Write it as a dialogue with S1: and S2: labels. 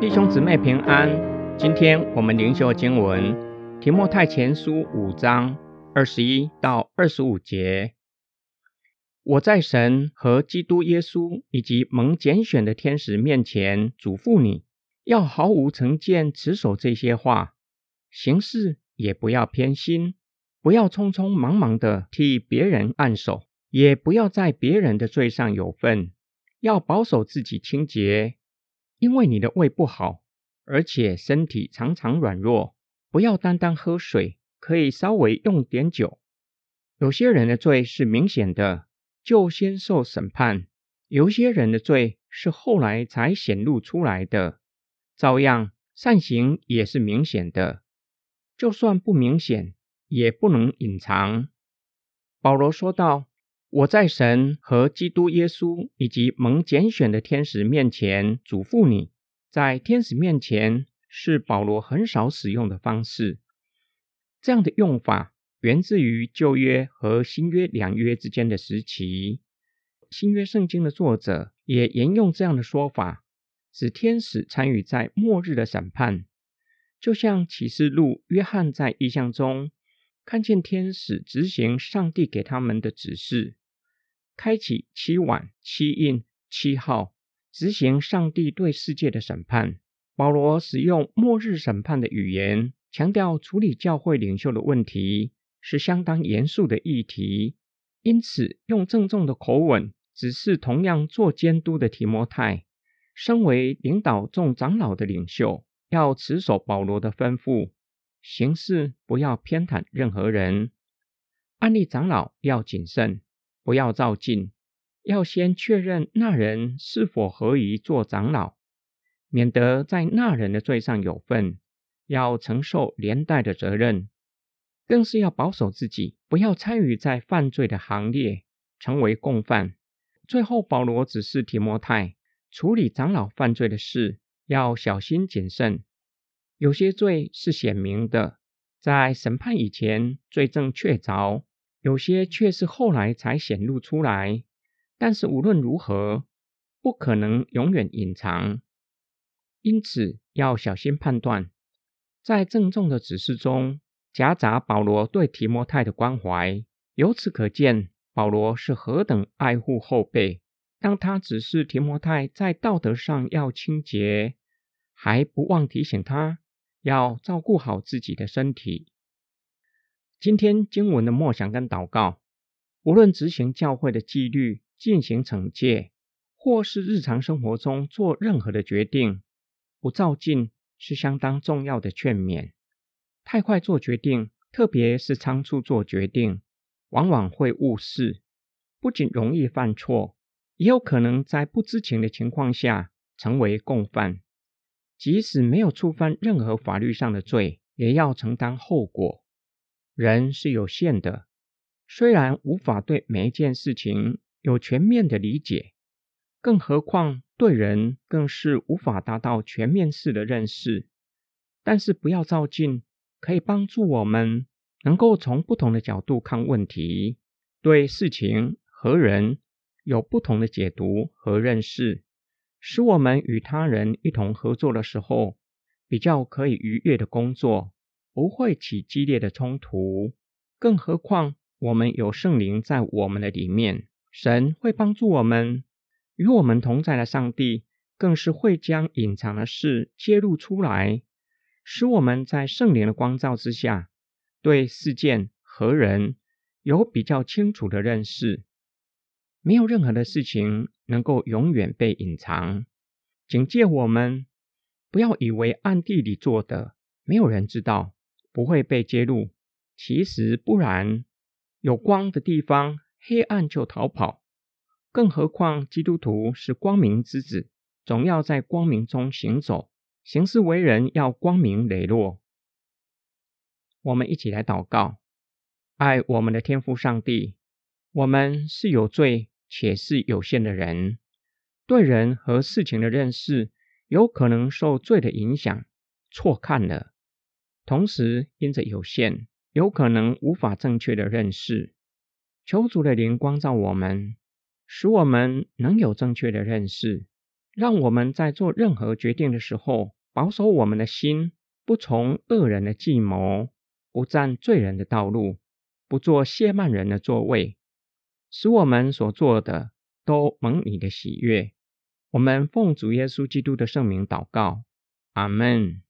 S1: 弟兄姊妹平安，今天我们灵修经文提摩太前书五章二十一到二十五节。我在神和基督耶稣以及蒙拣选的天使面前嘱咐你，要毫无成见持守这些话，行事也不要偏心，不要匆匆忙忙地替别人按手，也不要在别人的罪上有份，要保守自己清洁。因为你的胃不好，而且身体常常软弱，不要单单喝水，可以稍微用点酒。有些人的罪是明显的，就先受审判；有些人的罪是后来才显露出来的。照样，善行也是明显的，就算不明显，也不能隐藏。保罗说道。我在神和基督耶稣以及蒙拣选的天使面前嘱咐你，在天使面前是保罗很少使用的方式。这样的用法源自于旧约和新约两约之间的时期。新约圣经的作者也沿用这样的说法，指天使参与在末日的审判，就像启示录约翰在异象中看见天使执行上帝给他们的指示。开启七晚、七印、七号，执行上帝对世界的审判。保罗使用末日审判的语言，强调处理教会领袖的问题是相当严肃的议题，因此用郑重的口吻指示同样做监督的提摩太，身为领导众长老的领袖，要持守保罗的吩咐，行事不要偏袒任何人，安利长老要谨慎。不要照进，要先确认那人是否合宜做长老，免得在那人的罪上有份，要承受连带的责任。更是要保守自己，不要参与在犯罪的行列，成为共犯。最后，保罗指示提摩太处理长老犯罪的事，要小心谨慎。有些罪是显明的，在审判以前，罪证确凿。有些却是后来才显露出来，但是无论如何，不可能永远隐藏，因此要小心判断。在郑重的指示中，夹杂保罗对提摩太的关怀，由此可见保罗是何等爱护后辈。当他指示提摩太在道德上要清洁，还不忘提醒他要照顾好自己的身体。今天经文的默想跟祷告，无论执行教会的纪律、进行惩戒，或是日常生活中做任何的决定，不照进是相当重要的劝勉。太快做决定，特别是仓促做决定，往往会误事，不仅容易犯错，也有可能在不知情的情况下成为共犯。即使没有触犯任何法律上的罪，也要承担后果。人是有限的，虽然无法对每一件事情有全面的理解，更何况对人更是无法达到全面式的认识。但是不要照镜，可以帮助我们能够从不同的角度看问题，对事情和人有不同的解读和认识，使我们与他人一同合作的时候，比较可以愉悦的工作。不会起激烈的冲突，更何况我们有圣灵在我们的里面，神会帮助我们。与我们同在的上帝，更是会将隐藏的事揭露出来，使我们在圣灵的光照之下，对事件和人有比较清楚的认识。没有任何的事情能够永远被隐藏，警戒我们不要以为暗地里做的，没有人知道。不会被揭露，其实不然。有光的地方，黑暗就逃跑。更何况基督徒是光明之子，总要在光明中行走，行事为人要光明磊落。我们一起来祷告：爱我们的天父上帝，我们是有罪且是有限的人，对人和事情的认识有可能受罪的影响，错看了。同时，因着有限，有可能无法正确的认识。求主的灵光照我们，使我们能有正确的认识，让我们在做任何决定的时候，保守我们的心，不从恶人的计谋，不占罪人的道路，不做亵慢人的座位，使我们所做的都蒙你的喜悦。我们奉主耶稣基督的圣名祷告，阿门。